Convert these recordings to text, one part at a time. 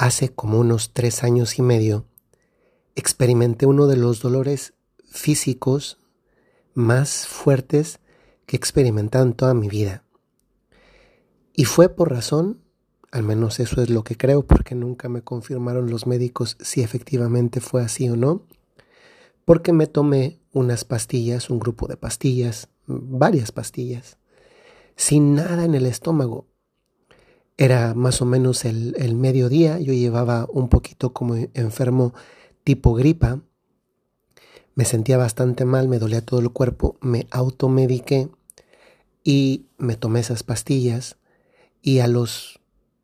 hace como unos tres años y medio, experimenté uno de los dolores físicos más fuertes que he experimentado en toda mi vida. Y fue por razón, al menos eso es lo que creo, porque nunca me confirmaron los médicos si efectivamente fue así o no, porque me tomé unas pastillas, un grupo de pastillas, varias pastillas, sin nada en el estómago. Era más o menos el, el mediodía, yo llevaba un poquito como enfermo tipo gripa, me sentía bastante mal, me dolía todo el cuerpo, me automediqué y me tomé esas pastillas y a los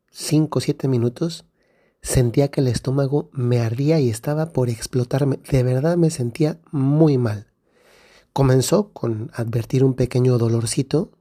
5 o 7 minutos sentía que el estómago me ardía y estaba por explotarme. De verdad me sentía muy mal. Comenzó con advertir un pequeño dolorcito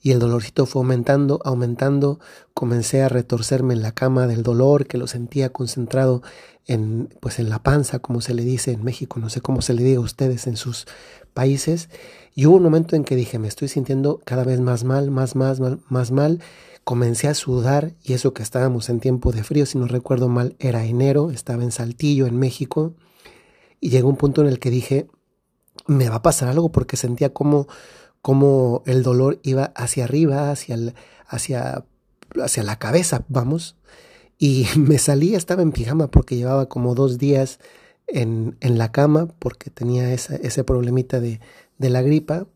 y el dolorcito fue aumentando, aumentando, comencé a retorcerme en la cama del dolor que lo sentía concentrado en pues en la panza, como se le dice en México, no sé cómo se le diga a ustedes en sus países, y hubo un momento en que dije, me estoy sintiendo cada vez más mal, más más mal, más mal. Comencé a sudar y eso que estábamos en tiempo de frío, si no recuerdo mal, era enero, estaba en Saltillo, en México, y llegó un punto en el que dije, me va a pasar algo porque sentía como cómo el dolor iba hacia arriba, hacia, hacia, hacia la cabeza, vamos. Y me salí, estaba en pijama porque llevaba como dos días en, en la cama porque tenía esa, ese problemita de, de, la gripa.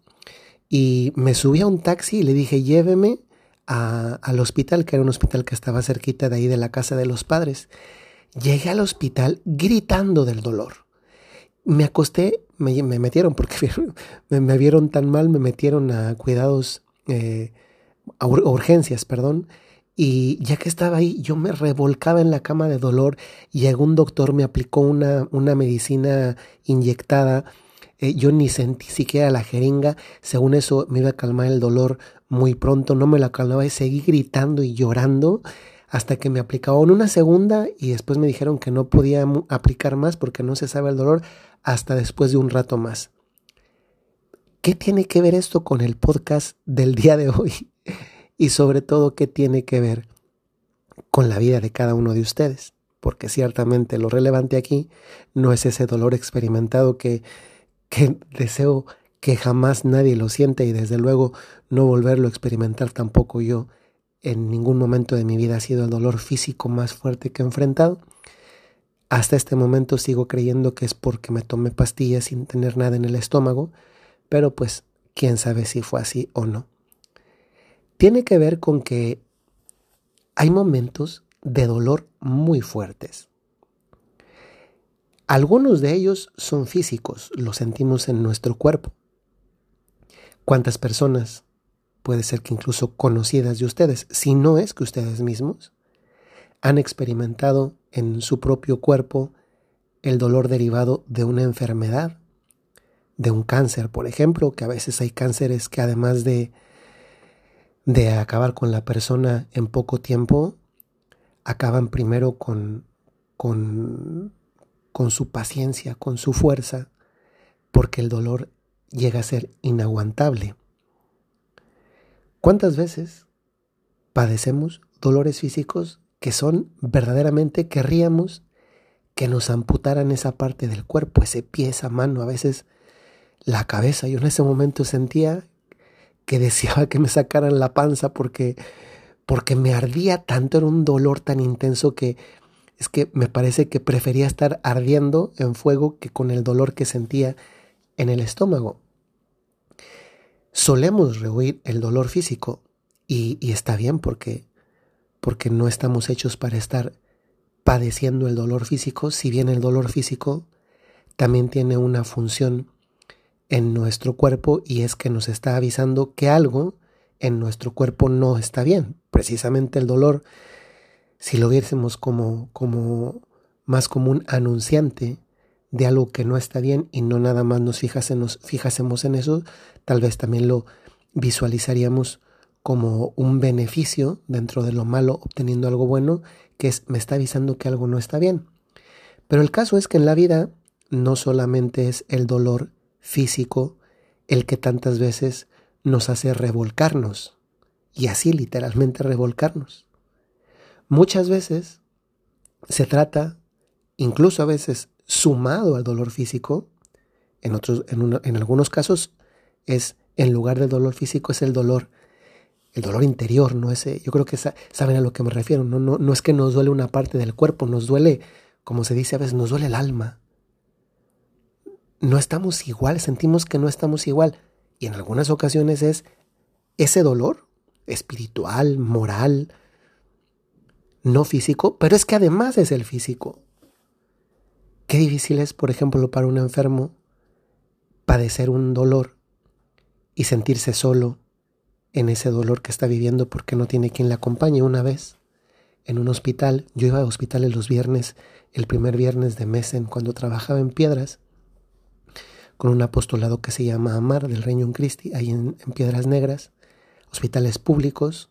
Y me subí a un taxi y le dije, lléveme al hospital, que era un hospital que estaba cerquita de ahí de la casa de los padres. Llegué al hospital gritando del dolor me acosté, me, me metieron porque me, vieron tan mal, me metieron a cuidados, eh, a urgencias, perdón. Y ya que estaba ahí, yo me revolcaba en la cama de dolor. Y un doctor, me aplicó una, una medicina inyectada. Eh, yo ni sentí siquiera la jeringa. Según eso, me iba a calmar el dolor muy pronto. No me la calmaba y seguí gritando y llorando hasta que me aplicaban una segunda y después me dijeron que no podía aplicar más porque no se sabe el dolor hasta después de un rato más. ¿Qué tiene que ver esto con el podcast del día de hoy? Y sobre todo, ¿qué tiene que ver con la vida de cada uno de ustedes? Porque ciertamente lo relevante aquí no es ese dolor experimentado que, que deseo que jamás nadie lo siente y desde luego no volverlo a experimentar tampoco yo en ningún momento de mi vida ha sido el dolor físico más fuerte que he enfrentado. Hasta este momento sigo creyendo que es porque me tomé pastillas sin tener nada en el estómago, pero pues quién sabe si fue así o no. Tiene que ver con que hay momentos de dolor muy fuertes. Algunos de ellos son físicos, los sentimos en nuestro cuerpo. ¿Cuántas personas, puede ser que incluso conocidas de ustedes, si no es que ustedes mismos, han experimentado en su propio cuerpo el dolor derivado de una enfermedad, de un cáncer, por ejemplo, que a veces hay cánceres que además de, de acabar con la persona en poco tiempo, acaban primero con, con, con su paciencia, con su fuerza, porque el dolor llega a ser inaguantable. ¿Cuántas veces padecemos dolores físicos que son verdaderamente querríamos que nos amputaran esa parte del cuerpo, ese pie, esa mano, a veces la cabeza. Yo en ese momento sentía que deseaba que me sacaran la panza porque porque me ardía tanto, era un dolor tan intenso que es que me parece que prefería estar ardiendo en fuego que con el dolor que sentía en el estómago. Solemos rehuir el dolor físico y, está bien porque porque no estamos hechos para estar padeciendo el dolor físico, si bien el dolor físico también tiene una función en nuestro cuerpo y es que nos está avisando que algo en nuestro cuerpo no está bien. Precisamente el dolor, si lo viésemos como, como más como un anunciante de algo que no está bien y no nada más nos fijásemos, fijásemos en eso, tal vez también lo visualizaríamos como un beneficio dentro de lo malo obteniendo algo bueno, que es me está avisando que algo no está bien. Pero el caso es que en la vida no solamente es el dolor físico el que tantas veces nos hace revolcarnos, y así literalmente revolcarnos. Muchas veces se trata, incluso a veces sumado al dolor físico, en, otros, en, en algunos casos es, en lugar del dolor físico, es el dolor el dolor interior, no ese, yo creo que saben a lo que me refiero, no, no, no es que nos duele una parte del cuerpo, nos duele, como se dice a veces, nos duele el alma. No estamos igual, sentimos que no estamos igual. Y en algunas ocasiones es ese dolor espiritual, moral, no físico, pero es que además es el físico. Qué difícil es, por ejemplo, para un enfermo padecer un dolor y sentirse solo, en ese dolor que está viviendo porque no tiene quien le acompañe. Una vez en un hospital, yo iba a hospitales los viernes, el primer viernes de Mesen, cuando trabajaba en Piedras, con un apostolado que se llama Amar del Reino Christi, ahí en, Piedras Negras, hospitales públicos.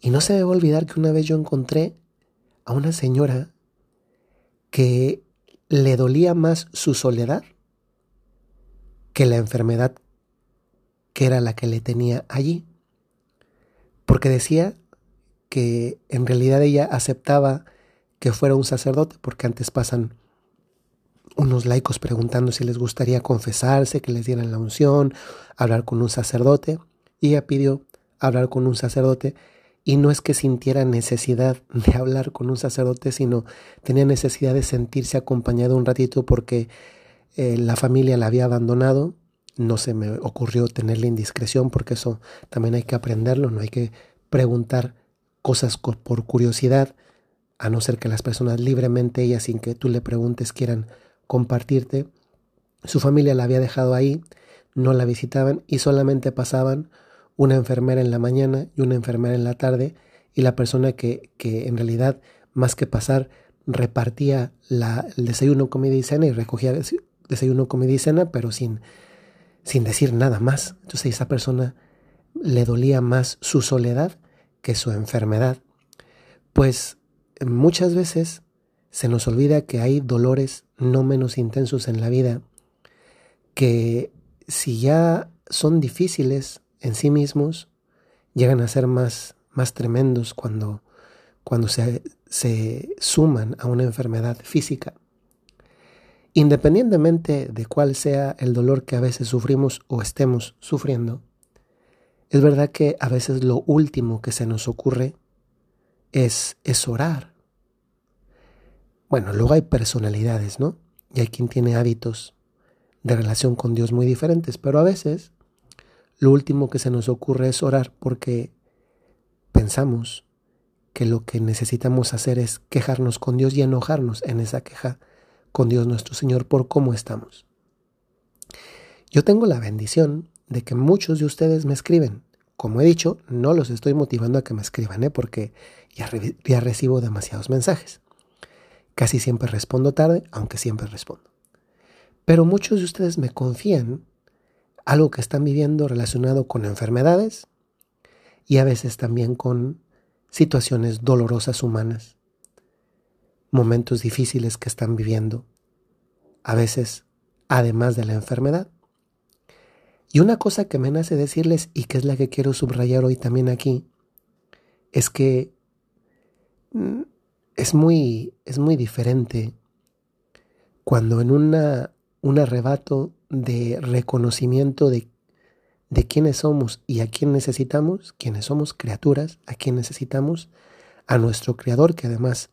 Y no se a olvidar que una vez yo encontré a una señora que le dolía más su soledad que la enfermedad que era la que le tenía allí. Porque decía que en realidad ella aceptaba que fuera un sacerdote, porque antes pasan unos laicos preguntando si les gustaría confesarse, que les dieran la unción, hablar con un sacerdote, y ella pidió hablar con un sacerdote, y no es que sintiera necesidad de hablar con un sacerdote, sino tenía necesidad de sentirse acompañado un ratito porque eh, la familia la había abandonado no se me ocurrió tener la indiscreción porque eso también hay que aprenderlo, no hay que preguntar cosas por curiosidad, a no ser que las personas libremente, ellas sin que tú le preguntes, quieran compartirte. Su familia la había dejado ahí, no la visitaban y solamente pasaban una enfermera en la mañana y una enfermera en la tarde y la persona que, que en realidad más que pasar repartía la, el desayuno, comida y cena y recogía desayuno, comida y cena, pero sin, sin decir nada más. Entonces a esa persona le dolía más su soledad que su enfermedad. Pues muchas veces se nos olvida que hay dolores no menos intensos en la vida que si ya son difíciles en sí mismos, llegan a ser más, más tremendos cuando, cuando se, se suman a una enfermedad física. Independientemente de cuál sea el dolor que a veces sufrimos o estemos sufriendo, es verdad que a veces lo último que se nos ocurre es, es orar. Bueno, luego hay personalidades, ¿no? Y hay quien tiene hábitos de relación con Dios muy diferentes, pero a veces lo último que se nos ocurre es orar porque pensamos que lo que necesitamos hacer es quejarnos con Dios y enojarnos en esa queja con Dios nuestro Señor por cómo estamos. Yo tengo la bendición de que muchos de ustedes me escriben. Como he dicho, no los estoy motivando a que me escriban, ¿eh? porque ya, ya recibo demasiados mensajes. Casi siempre respondo tarde, aunque siempre respondo. Pero muchos de ustedes me confían algo que están viviendo relacionado con enfermedades y a veces también con situaciones dolorosas humanas momentos difíciles que están viviendo, a veces además de la enfermedad. Y una cosa que me nace decirles y que es la que quiero subrayar hoy también aquí, es que mm, es muy, es muy diferente cuando en una, un arrebato de reconocimiento de, de quiénes somos y a quién necesitamos, quiénes somos criaturas, a quién necesitamos, a nuestro Creador que además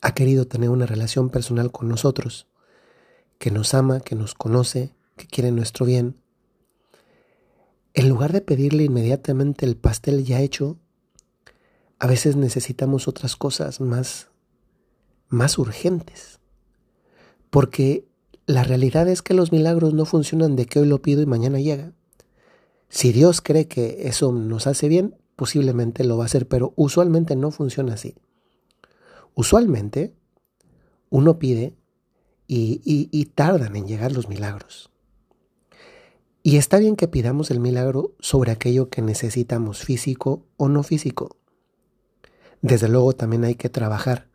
ha querido tener una relación personal con nosotros, que nos ama, que nos conoce, que quiere nuestro bien. En lugar de pedirle inmediatamente el pastel ya hecho, a veces necesitamos otras cosas más más urgentes. Porque la realidad es que los milagros no funcionan de que hoy lo pido y mañana llega. Si Dios cree que eso nos hace bien, posiblemente lo va a hacer, pero usualmente no funciona así. Usualmente uno pide y, tardan en llegar los milagros. Y está bien que pidamos el milagro sobre aquello que necesitamos, físico o no físico. Desde luego también hay que trabajar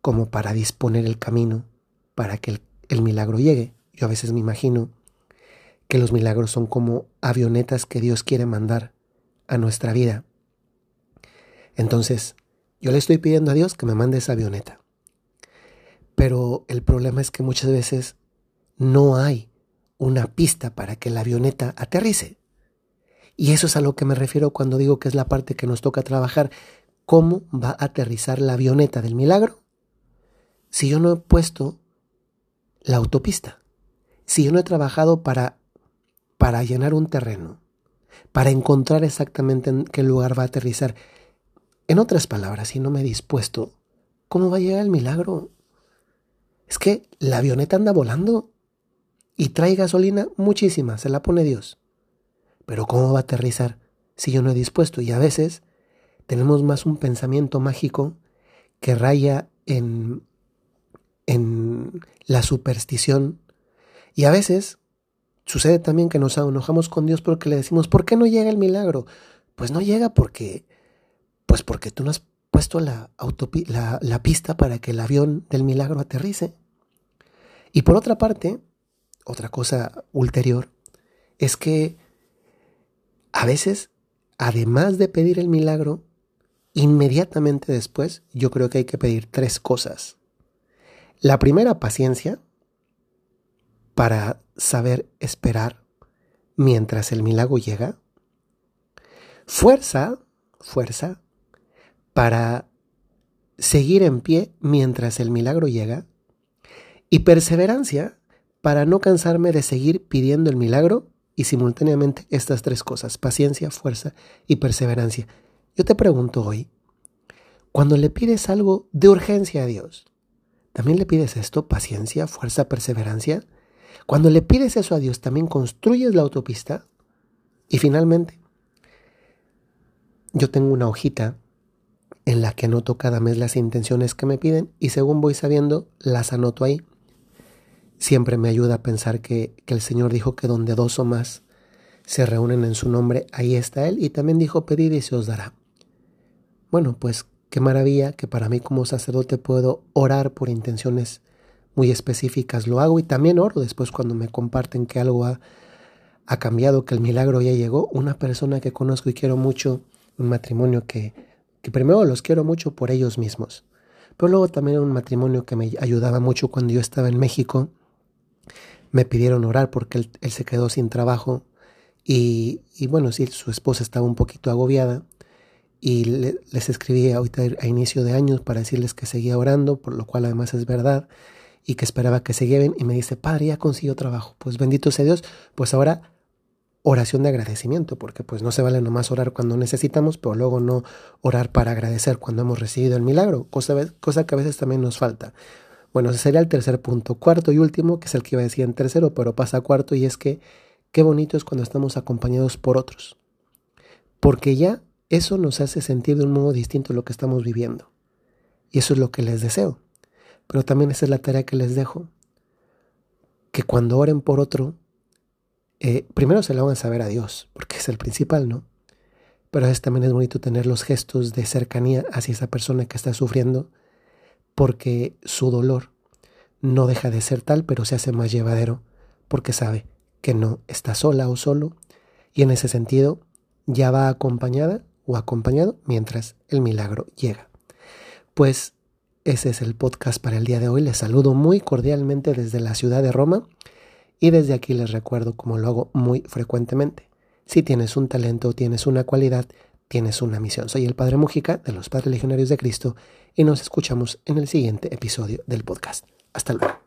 como para disponer el camino para que el, el, milagro llegue. Yo a veces me imagino que los milagros son como avionetas que Dios quiere mandar a nuestra vida. Entonces, Yo le estoy pidiendo a Dios que me mande esa avioneta. Pero el problema es que muchas veces no hay una pista para que la avioneta aterrice. Y eso es a lo que me refiero cuando digo que es la parte que nos toca trabajar. ¿Cómo va a aterrizar la avioneta del milagro? Si yo no he puesto la autopista, si yo no he trabajado para, para llenar un terreno, para encontrar exactamente en qué lugar va a aterrizar. En otras palabras, si no me he dispuesto, ¿cómo va a llegar el milagro? Es que la avioneta anda volando y trae gasolina muchísima, se la pone Dios. Pero ¿cómo va a aterrizar si yo no he dispuesto? Y a veces tenemos más un pensamiento mágico que raya en, en la superstición. Y a veces Sucede también que nos enojamos con Dios porque le decimos, ¿por qué no llega el milagro? Pues no llega porque, pues porque tú no has puesto la, la, la pista para que el avión del milagro aterrice. Y por otra parte, otra cosa ulterior, es que a veces, además de pedir el milagro, inmediatamente después, yo creo que hay que pedir tres cosas. La primera, paciencia, para saber esperar mientras el milagro llega. Fuerza, fuerza, para seguir en pie mientras el milagro llega. Y perseverancia para no cansarme de seguir pidiendo el milagro y simultáneamente estas tres cosas, paciencia, fuerza y perseverancia. Yo te pregunto hoy, cuando le pides algo de urgencia a Dios, ¿también le pides esto, paciencia, fuerza, perseverancia? Cuando le pides eso a Dios, también construyes la autopista. Y finalmente, yo tengo una hojita en la que anoto cada mes las intenciones que me piden y según voy sabiendo, las anoto ahí. Siempre me ayuda a pensar que, que el Señor dijo que donde dos o más se reúnen en su nombre, ahí está Él. Y también dijo, pedir y se os dará. Bueno, pues qué maravilla que para mí como sacerdote puedo orar por intenciones muy específicas lo hago y también oro después cuando me comparten que algo ha, ha cambiado, que el milagro ya llegó. Una persona que conozco y quiero mucho, un matrimonio que, que primero los quiero mucho por ellos mismos, pero luego también un matrimonio que me ayudaba mucho cuando yo estaba en México. Me pidieron orar porque él, él se quedó sin trabajo y, y, bueno, sí, su esposa estaba un poquito agobiada y les escribí ahorita a inicio de años para decirles que seguía orando, por lo cual además es verdad y que esperaba que se lleven y me dice, padre, ya consiguió trabajo. Pues bendito sea Dios, pues ahora oración de agradecimiento, porque pues no se vale nomás orar cuando necesitamos, pero luego no orar para agradecer cuando hemos recibido el milagro, cosa, cosa que a veces también nos falta. Bueno, ese sería el tercer punto. Cuarto y último, que es el que iba a decir en tercero, pero pasa a cuarto, y es que qué bonito es cuando estamos acompañados por otros. Porque ya eso nos hace sentir de un modo distinto lo que estamos viviendo. Y eso es lo que les deseo. Pero también esa es la tarea que les dejo. Que cuando oren por otro, eh, primero se lo van a saber a Dios, porque es el principal, ¿no? Pero es, también es bonito tener los gestos de cercanía hacia esa persona que está sufriendo, porque su dolor no deja de ser tal, pero se hace más llevadero, porque sabe que no está sola o solo, y en ese sentido ya va acompañada o acompañado mientras el milagro llega. Pues ese es el podcast para el día de hoy. Les saludo muy cordialmente desde la ciudad de Roma y desde aquí les recuerdo como lo hago muy frecuentemente. Si tienes un talento tienes una cualidad, tienes una misión. Soy el Padre Mujica de los Padres Legionarios de Cristo y nos escuchamos en el siguiente episodio del podcast. Hasta luego.